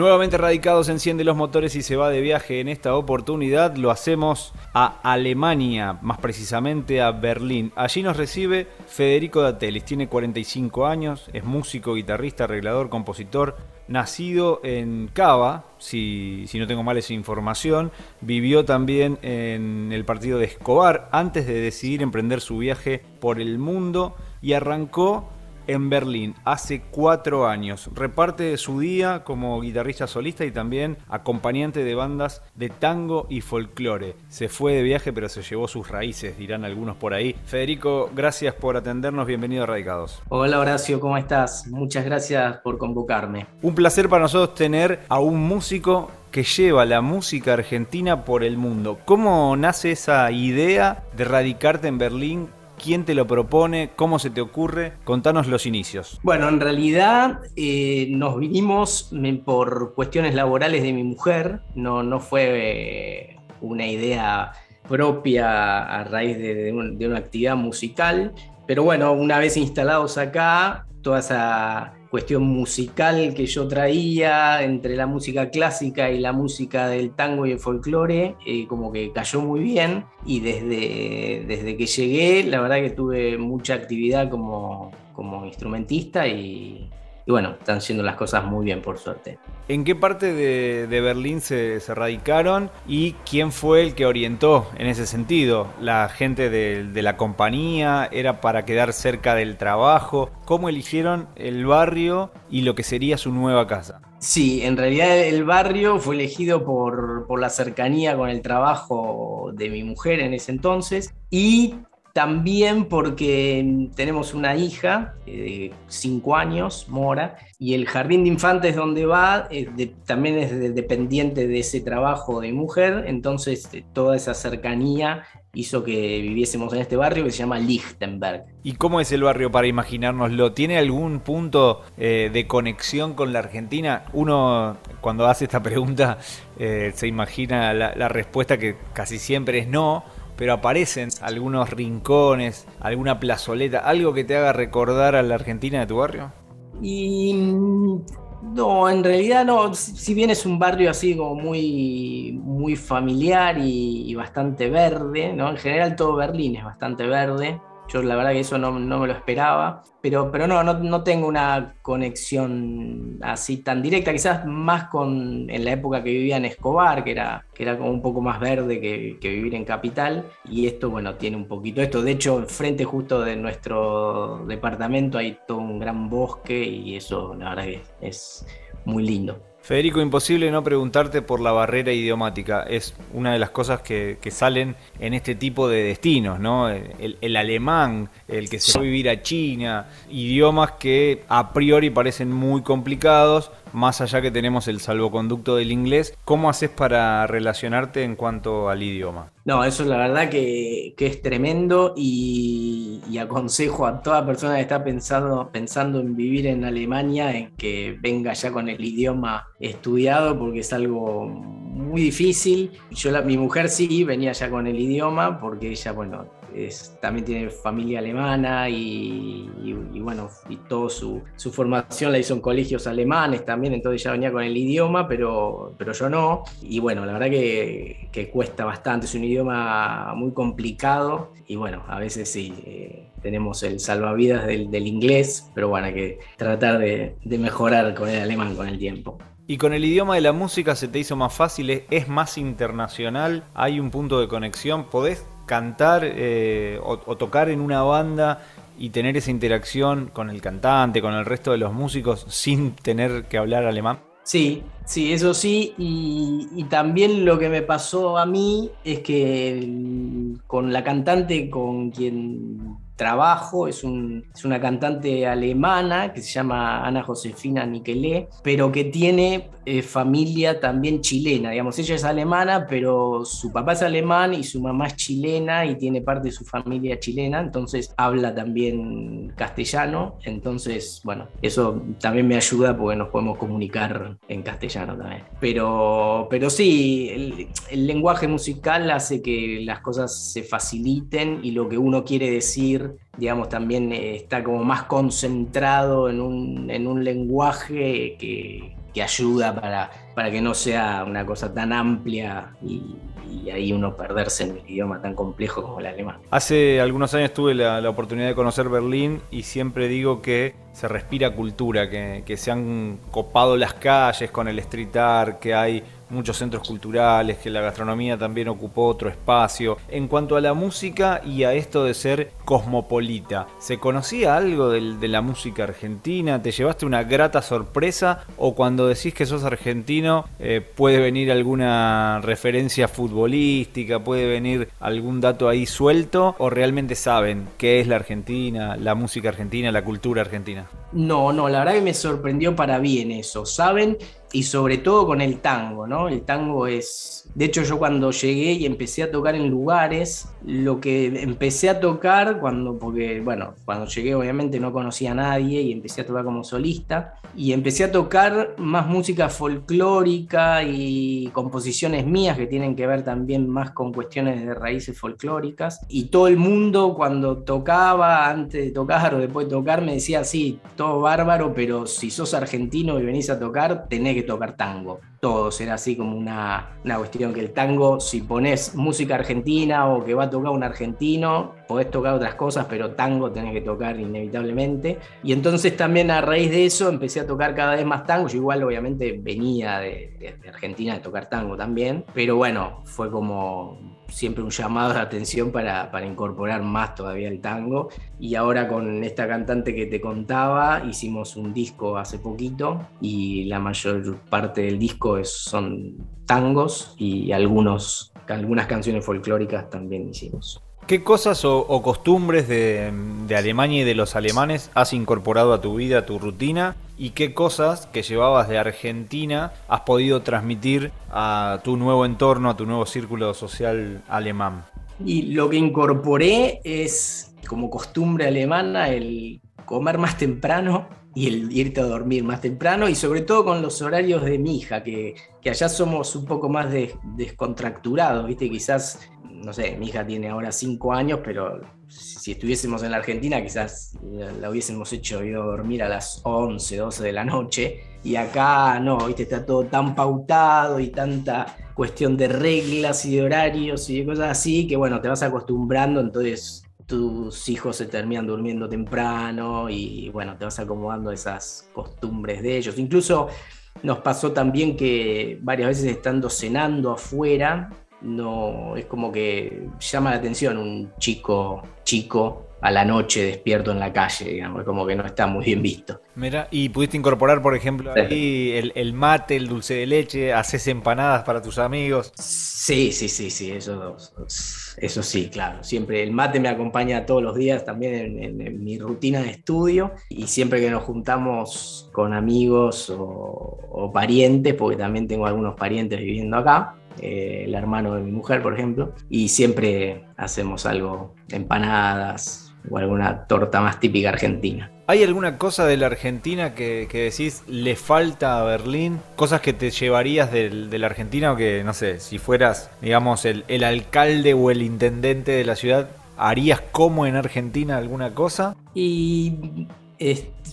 Nuevamente Radicados enciende los motores y se va de viaje. En esta oportunidad lo hacemos a Alemania, más precisamente a Berlín. Allí nos recibe Federico Datelis, tiene 45 años, es músico, guitarrista, arreglador, compositor, nacido en Cava, si, si, no tengo mal esa información, vivió también en el partido de Escobar antes de decidir emprender su viaje por el mundo y arrancó en Berlín hace cuatro años. Reparte su día como guitarrista solista y también acompañante de bandas de tango y folclore. Se fue de viaje pero se llevó sus raíces, dirán algunos por ahí. Federico, gracias por atendernos, bienvenido a Radicados. Hola Horacio, ¿cómo estás? Muchas gracias por convocarme. Un placer para nosotros tener a un músico que lleva la música argentina por el mundo. ¿Cómo nace esa idea de radicarte en Berlín ¿Quién te lo propone? ¿Cómo se te ocurre? Contanos los inicios. Bueno, en realidad eh, nos vinimos por cuestiones laborales de mi mujer, no, no fue eh, una idea propia a raíz de, de una actividad musical, pero bueno, una vez instalados acá, toda esa cuestión musical que yo traía entre la música clásica y la música del tango y el folclore, eh, como que cayó muy bien. Y desde, desde que llegué la verdad que tuve mucha actividad como, como instrumentista y, y bueno, están siendo las cosas muy bien por suerte. ¿En qué parte de, Berlín se, radicaron y quién fue el que orientó en ese sentido? ¿La gente de, la compañía? ¿Era para quedar cerca del trabajo? ¿Cómo eligieron el barrio y lo que sería su nueva casa? Sí, en realidad el barrio fue elegido por, por, la cercanía con el trabajo de mi mujer en ese entonces y también porque tenemos una hija de 5 años, Mora, y el jardín de infantes donde va también es dependiente de ese trabajo de mujer, entonces eh, toda esa cercanía hizo que viviésemos en este barrio que se llama Lichtenberg. ¿Y cómo es el barrio para imaginárnoslo? ¿Tiene algún punto eh, de conexión con la Argentina? Uno cuando hace esta pregunta eh, se imagina la respuesta que casi siempre es no pero aparecen algunos rincones, alguna plazoleta, algo que te haga recordar a la Argentina de tu barrio? Y no, en realidad no, si bien es un barrio así como muy, muy familiar y, y bastante verde, ¿no? En general todo Berlín es bastante verde, yo la verdad que eso no, me lo esperaba, pero, pero no, no, tengo una conexión así tan directa, quizás más con en la época que vivía en Escobar, que era, que era como un poco más verde que, vivir en Capital, y esto, bueno, tiene un poquito esto. De hecho, frente justo de nuestro departamento hay todo un gran bosque y eso, la verdad que es muy lindo. Federico, imposible no preguntarte por la barrera idiomática. Es una de las cosas que, salen en este tipo de destinos, ¿no? El, alemán, el que se va a vivir a China, idiomas que a priori parecen muy complicados, más allá que tenemos el salvoconducto del inglés. ¿Cómo haces para relacionarte en cuanto al idioma? No, eso la verdad que, es tremendo y, aconsejo a toda persona que está pensando, pensando en vivir en Alemania en que venga ya con el idioma estudiado porque es algo muy difícil. Yo, mi mujer sí venía ya con el idioma porque ella, bueno, también tiene familia alemana y, bueno, y toda su, formación la hizo en colegios alemanes también, entonces ya venía con el idioma, pero, pero yo no. Y bueno, la verdad que, cuesta bastante, es un idioma muy complicado y bueno, a veces sí. Eh, tenemos el salvavidas del, inglés, pero bueno, hay que tratar de, de mejorar con el alemán con el tiempo. Y con el idioma de la música se te hizo más fácil, es más internacional, hay un punto de conexión, podés cantar eh, o, tocar en una banda y tener esa interacción con el cantante, con el resto de los músicos, sin tener que hablar alemán? Sí, sí, eso sí. Y, también lo que me pasó a mí es que con la cantante con quien trabajo, es, una cantante alemana que se llama Ana Josefina Niquelé, pero que tiene eh, familia también chilena, digamos, ella es alemana, pero su papá es alemán y su mamá es chilena y tiene parte de su familia chilena, entonces habla también castellano, entonces, bueno, eso también me ayuda porque nos podemos comunicar en castellano también. Pero, pero sí, el, el lenguaje musical hace que las cosas se faciliten y lo que uno quiere decir digamos, también eh, está como más concentrado en un, lenguaje que, que ayuda para, para que no sea una cosa tan amplia y, ahí uno perderse en un idioma tan complejo como el alemán. Hace algunos años tuve la, oportunidad de conocer Berlín y siempre digo que se respira cultura, que, que se han copado las calles con el street art, que hay muchos centros culturales, que la gastronomía también ocupó otro espacio. En cuanto a la música y a esto de ser cosmopolita, ¿se conocía algo de, la música argentina? ¿Te llevaste una grata sorpresa? ¿O cuando decís que sos argentino eh, puede venir alguna referencia futbolística, puede venir algún dato ahí suelto? ¿O realmente saben qué es la Argentina, la música argentina, la cultura argentina? No, no, la verdad que me sorprendió para bien eso. Saben y sobre todo con el tango, ¿no? El tango es, de hecho yo cuando llegué y empecé a tocar en lugares, lo que empecé a tocar cuando, porque bueno, cuando llegué obviamente no conocía a nadie y empecé a tocar como solista y empecé a tocar más música folclórica y composiciones mías que tienen que ver también más con cuestiones de raíces folclóricas y todo el mundo cuando tocaba, antes de tocar o después de tocar, me decía, sí, todo bárbaro, pero si sos argentino y venís a tocar, tenés que tocar tango. Todo será así como una, una cuestión que el tango, si pones música argentina o que va a tocar un argentino, podés tocar otras cosas, pero tango tenés que tocar inevitablemente. Y entonces también a raíz de eso empecé a tocar cada vez más tango. Yo igual obviamente venía de, de Argentina de tocar tango también, pero bueno, fue como siempre un llamado de atención para, para, incorporar más todavía el tango. Y ahora con esta cantante que te contaba, hicimos un disco hace poquito y la mayor parte del disco es, son tangos y algunos, algunas canciones folclóricas también hicimos. ¿Qué cosas o, costumbres de, Alemania y de los alemanes has incorporado a tu vida, a tu rutina? ¿Y qué cosas que llevabas de Argentina has podido transmitir a tu nuevo entorno, a tu nuevo círculo social alemán? Y lo que incorporé es, como costumbre alemana, el comer más temprano y el irte a dormir más temprano y sobre todo con los horarios de mi hija, que, allá somos un poco más descontracturados, ¿viste? Quizás no sé, mi hija tiene ahora cinco años, pero si estuviésemos en la Argentina quizás la, hubiésemos hecho ir a dormir a las 11, 12 de la noche. Y acá no, ¿viste? está todo tan pautado y tanta cuestión de reglas y de horarios y de cosas así que bueno, te vas acostumbrando, entonces tus hijos se terminan durmiendo temprano y bueno, te vas acomodando esas costumbres de ellos. Incluso nos pasó también que varias veces estando cenando afuera, no es como que llama la atención un chico chico a la noche despierto en la calle, digamos, como que no está muy bien visto. Mira, y pudiste incorporar, por ejemplo, ahí el, mate, el dulce de leche, haces empanadas para tus amigos. Sí, sí, sí, sí, eso, eso sí, claro. Siempre el mate me acompaña todos los días también en, mi rutina de estudio y siempre que nos juntamos con amigos o, o parientes, porque también tengo algunos parientes viviendo acá, eh, el hermano de mi mujer, por ejemplo, y siempre hacemos algo, empanadas o alguna torta más típica argentina. ¿Hay alguna cosa de la Argentina que, decís le falta a Berlín? ¿Cosas que te llevarías de, la Argentina o que, no sé, si fueras, digamos, el, alcalde o el intendente de la ciudad, ¿harías como en Argentina alguna cosa? Y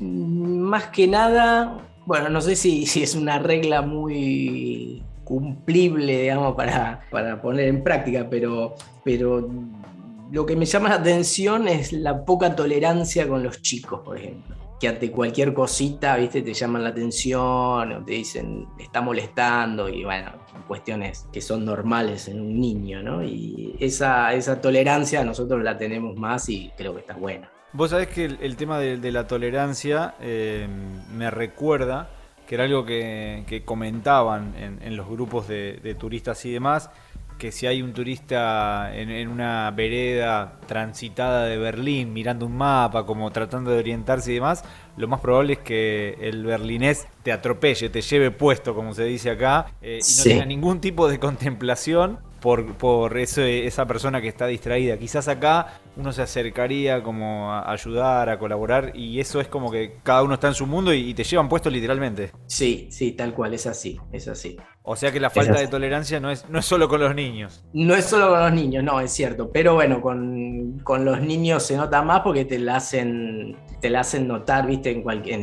más que nada, bueno, no sé si, si es una regla muy cumplible, digamos, para, para poner en práctica, pero, pero lo que me llama la atención es la poca tolerancia con los chicos, por ejemplo. Que ante cualquier cosita, viste, te llaman la atención o te dicen, está molestando y bueno, cuestiones que son normales en un niño, ¿no? Y esa, esa tolerancia nosotros la tenemos más y creo que está buena. Vos sabés que el, tema de, la tolerancia eh, me recuerda que era algo que, comentaban en, los grupos de, turistas y demás, que si hay un turista en, una vereda transitada de Berlín, mirando un mapa, como tratando de orientarse y demás, lo más probable es que el berlinés te atropelle, te lleve puesto, como se dice acá, eh, y no tenga ningún tipo de contemplación por, por esa persona que está distraída. Quizás acá uno se acercaría como a ayudar, a colaborar, y eso es como que cada uno está en su mundo y, te llevan puesto literalmente. Sí, sí, tal cual, es así, es así. O sea que la falta de tolerancia no es, no es solo con los niños. No es solo con los niños, no, es cierto. Pero bueno, con, los niños se nota más porque te la hacen, te la hacen notar, viste, en cualquier,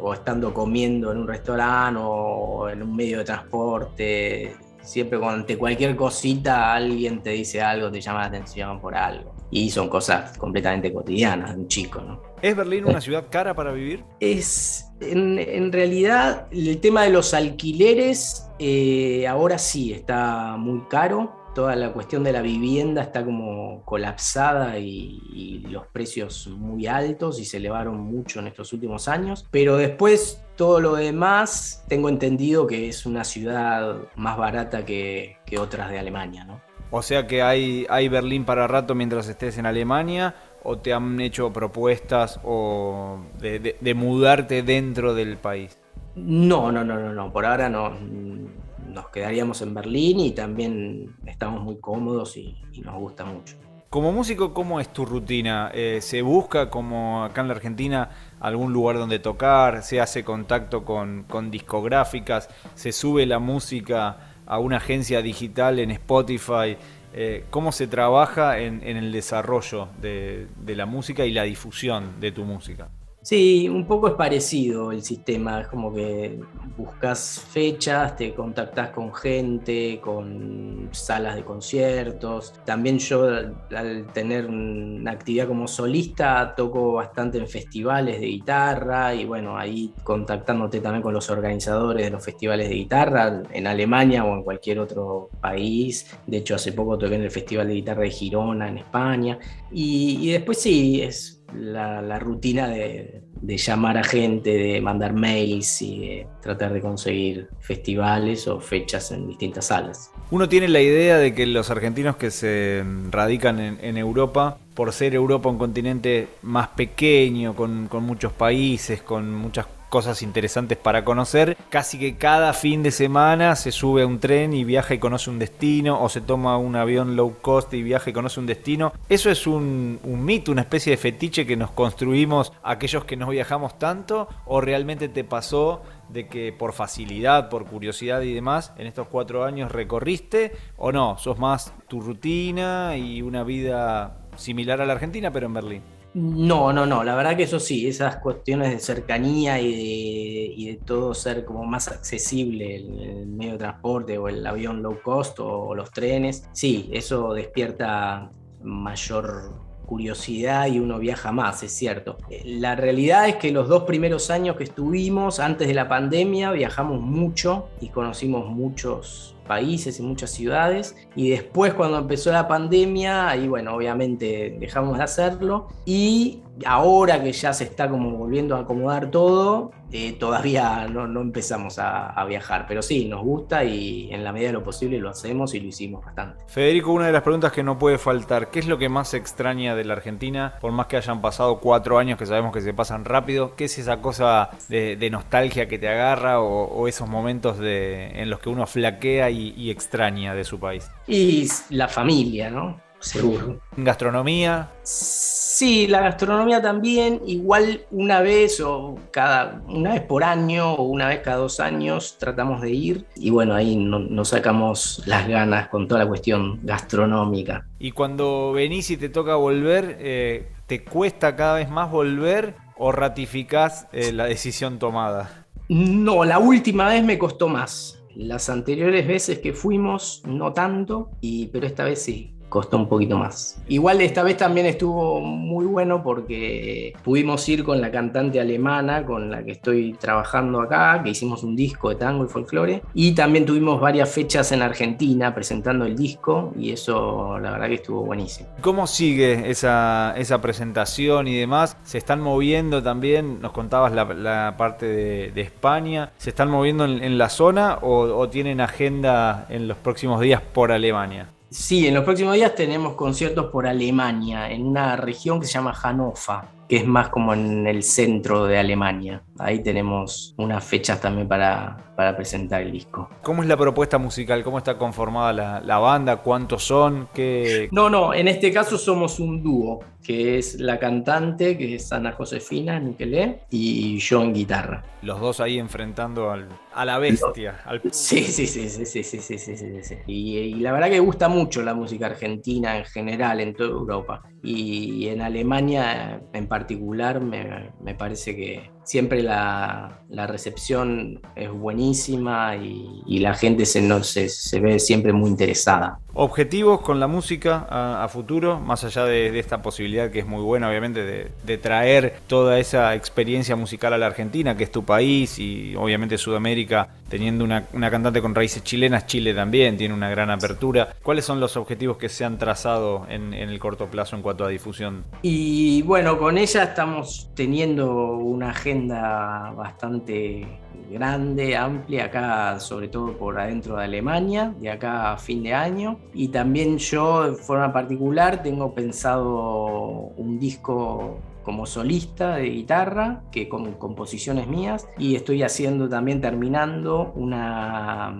o estando comiendo en un restaurante o en un medio de transporte Siempre ante cualquier cosita alguien te dice algo, te llama la atención por algo. Y son cosas completamente cotidianas de un chico, ¿no? ¿Es Berlín una ciudad cara para vivir? Es, en, realidad, el tema de los alquileres eh, ahora sí está muy caro toda la cuestión de la vivienda está como colapsada y, los precios muy altos y se elevaron mucho en estos últimos años. Pero después todo lo demás, tengo entendido que es una ciudad más barata que, otras de Alemania, ¿no? O sea que hay, hay Berlín para rato mientras estés en Alemania o te han hecho propuestas o de mudarte dentro del país. No, no, no, no, no. Por ahora no nos quedaríamos en Berlín y también estamos muy cómodos y, nos gusta mucho. Como músico, ¿cómo es tu rutina? Eh, ¿Se busca, como acá en la Argentina, algún lugar donde tocar? ¿Se hace contacto con, discográficas? ¿Se sube la música a una agencia digital en Spotify? Eh, ¿Cómo se trabaja en, el desarrollo de la música y la difusión de tu música? Sí, un poco es parecido el sistema, es como que buscas fechas, te contactas con gente, con salas de conciertos. También yo al tener una actividad como solista toco bastante en festivales de guitarra y bueno, ahí contactándote también con los organizadores de los festivales de guitarra en Alemania o en cualquier otro país. De hecho, hace poco toqué en el Festival de Guitarra de Girona en España. Y, y después sí, es la, rutina de, llamar a gente, de mandar mails y de tratar de conseguir festivales o fechas en distintas salas. Uno tiene la idea de que los argentinos que se radican en, Europa, por ser Europa un continente más pequeño, con, con muchos países, con muchas cosas interesantes para conocer. Casi que cada fin de semana se sube a un tren y viaja y conoce un destino, o se toma un avión low cost y viaja y conoce un destino. Eso es un, mito, una especie de fetiche que nos construimos aquellos que no viajamos tanto, o realmente te pasó de que por facilidad, por curiosidad y demás, en estos cuatro años recorriste, o no, sos más tu rutina y una vida similar a la Argentina, pero en Berlín. No, no, no, la verdad que eso sí, esas cuestiones de cercanía y de, todo ser como más accesible, el, medio de transporte o el avión low cost o, los trenes, sí, eso despierta mayor curiosidad y uno viaja más, es cierto. La realidad es que los dos primeros años que estuvimos, antes de la pandemia, viajamos mucho y conocimos muchos países y muchas ciudades. Y después cuando empezó la pandemia, ahí bueno, obviamente dejamos de hacerlo. Y ahora que ya se está como volviendo a acomodar todo, eh, todavía no, empezamos a, viajar, pero sí, nos gusta y en la medida de lo posible lo hacemos y lo hicimos bastante. Federico, una de las preguntas que no puede faltar, ¿qué es lo que más extraña de la Argentina? Por más que hayan pasado cuatro años que sabemos que se pasan rápido, ¿qué es esa cosa de, nostalgia que te agarra o, esos momentos en los que uno flaquea y, y extraña de su país? Y la familia, ¿no? Seguro. ¿Gastronomía? Sí, la gastronomía también, igual una vez o cada una vez por año o una vez cada dos años tratamos de ir y bueno, ahí nos sacamos las ganas con toda la cuestión gastronómica. Y cuando venís y te toca volver, eh, ¿te cuesta cada vez más volver o ratificás eh, la decisión tomada? No, la última vez me costó más. Las anteriores veces que fuimos, no tanto, y, pero esta vez sí costó un poquito más. Igual esta vez también estuvo muy bueno porque pudimos ir con la cantante alemana con la que estoy trabajando acá, que hicimos un disco de tango y folclore, y también tuvimos varias fechas en Argentina presentando el disco y eso la verdad que estuvo buenísimo. ¿Cómo sigue esa, esa presentación y demás? ¿Se están moviendo también? Nos contabas la, parte de, España. ¿Se están moviendo en, la zona o tienen agenda en los próximos días por Alemania? Sí, en los próximos días tenemos conciertos por Alemania, en una región que se llama Hannover. Que es más como en el centro de Alemania. Ahí tenemos unas fechas también para, para presentar el disco. ¿Cómo es la propuesta musical? ¿Cómo está conformada la, la banda? ¿Cuántos son? ¿Qué... No, no, en este caso somos un dúo, que es la cantante, que es Ana Josefina Niquelé, y yo en guitarra. Los dos ahí enfrentando al, a la bestia. Al... Sí, sí, sí, sí, sí, sí, sí, sí, sí, sí. Y, y, la verdad que gusta mucho la música argentina en general, en toda Europa. Y en Alemania en particular me, me parece que siempre la, la, recepción es buenísima y, y la gente se, no, se, se, ve siempre muy interesada. ¿Objetivos con la música a, a futuro, más allá de, de, esta posibilidad que es muy buena, obviamente, de, de, traer toda esa experiencia musical a la Argentina, que es tu país, y obviamente Sudamérica, teniendo una, una cantante con raíces chilenas, Chile también tiene una gran apertura. ¿Cuáles son los objetivos que se han trazado en, en el corto plazo en cuanto a difusión? Y bueno, con ella estamos teniendo una agenda bastante grande, amplia, acá sobre todo por adentro de Alemania, de acá a fin de año. Y también yo, de forma particular, tengo pensado un disco como solista de guitarra, que con composiciones mías, y estoy haciendo también, terminando una,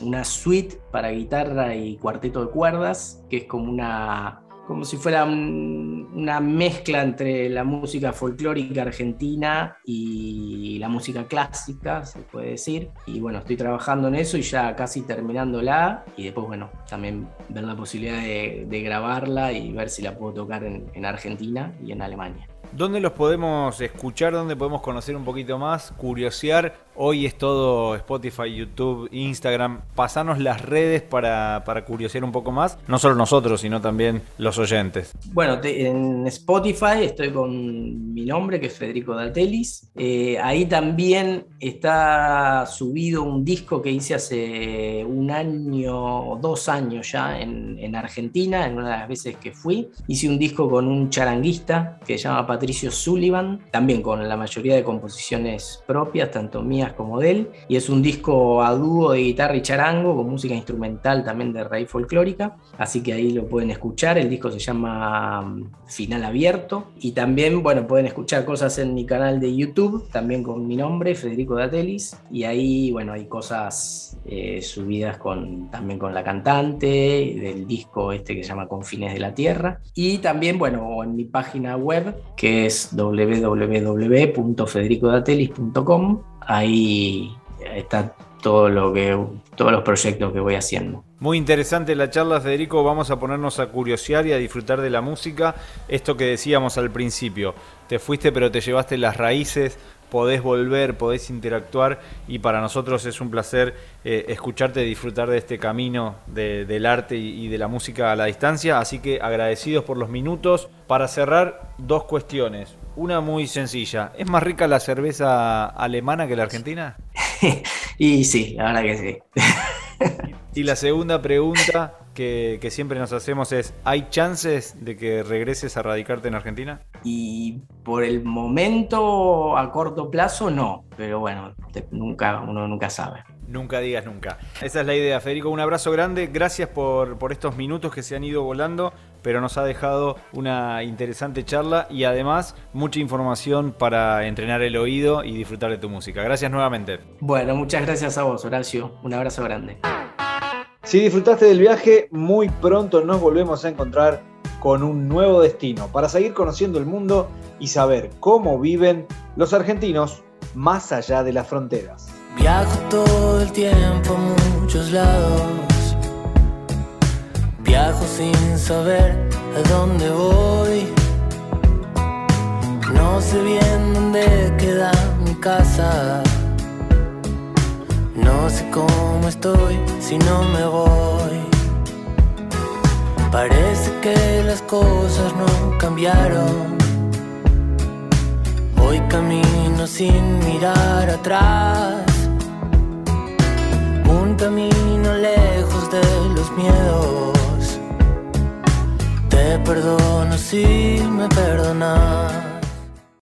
una suite para guitarra y cuarteto de cuerdas, que es como una como si fuera un, una mezcla entre la música folclórica argentina y la música clásica, se puede decir. Y bueno, estoy trabajando en eso y ya casi terminándola. Y después, bueno, también ver la posibilidad de, grabarla y ver si la puedo tocar en, en Argentina y en Alemania. ¿Dónde los podemos escuchar? ¿Dónde podemos conocer un poquito más? Curiosear. Hoy es todo Spotify, YouTube, Instagram. Pasanos las redes para, para curiosear un poco más. No solo nosotros, sino también los oyentes. Bueno, en Spotify estoy con mi nombre, que es Federico Datelis. Eh, ahí también está subido un disco que hice hace un año o dos años ya en, en Argentina, en una de las veces que fui. Hice un disco con un charanguista que se llama Patricio Sullivan, también con la mayoría de composiciones propias, tanto mías como de él, y es un disco a dúo de guitarra y charango, con música instrumental también de raíz folclórica, así que ahí lo pueden escuchar, el disco se llama mm, Final Abierto, y también, bueno, pueden escuchar cosas en mi canal de YouTube, también con mi nombre, Federico Datelis, y ahí, bueno, hay cosas eh, subidas con, también con la cantante, del disco este que se llama Confines de la Tierra, y también, bueno, en mi página web, que es www.federicodatelis.com. Ahí está todo lo que, todos los proyectos que voy haciendo. Muy interesante la charla, Federico. Vamos a ponernos a curiosear y a disfrutar de la música. Esto que decíamos al principio, te fuiste pero te llevaste las raíces, podés volver, podés interactuar y para nosotros es un placer eh, escucharte disfrutar de este camino de, del arte y, y, de la música a la distancia. Así que agradecidos por los minutos. Para cerrar, dos cuestiones. Una muy sencilla. ¿Es más rica la cerveza alemana que la argentina? y sí, la verdad que sí. y la segunda pregunta que, que, siempre nos hacemos es, ¿hay chances de que regreses a radicarte en Argentina? Y por el momento, a corto plazo, no. Pero bueno, te, nunca, uno nunca sabe. Nunca digas nunca. Esa es la idea, Federico. Un abrazo grande. Gracias por, por estos minutos que se han ido volando, pero nos ha dejado una interesante charla y además mucha información para entrenar el oído y disfrutar de tu música. Gracias nuevamente. Bueno, muchas gracias a vos, Horacio. Un abrazo grande. Si disfrutaste del viaje, muy pronto nos volvemos a encontrar con un nuevo destino para seguir conociendo el mundo y saber cómo viven los argentinos más allá de las fronteras. Viajo todo el tiempo a muchos lados. Viajo sin saber a dónde voy. No sé bien dónde queda mi casa. No sé cómo estoy si no me voy. Parece que las cosas no cambiaron. Hoy camino sin mirar atrás. Un camino lejos de los miedos. Te perdono si me perdonas.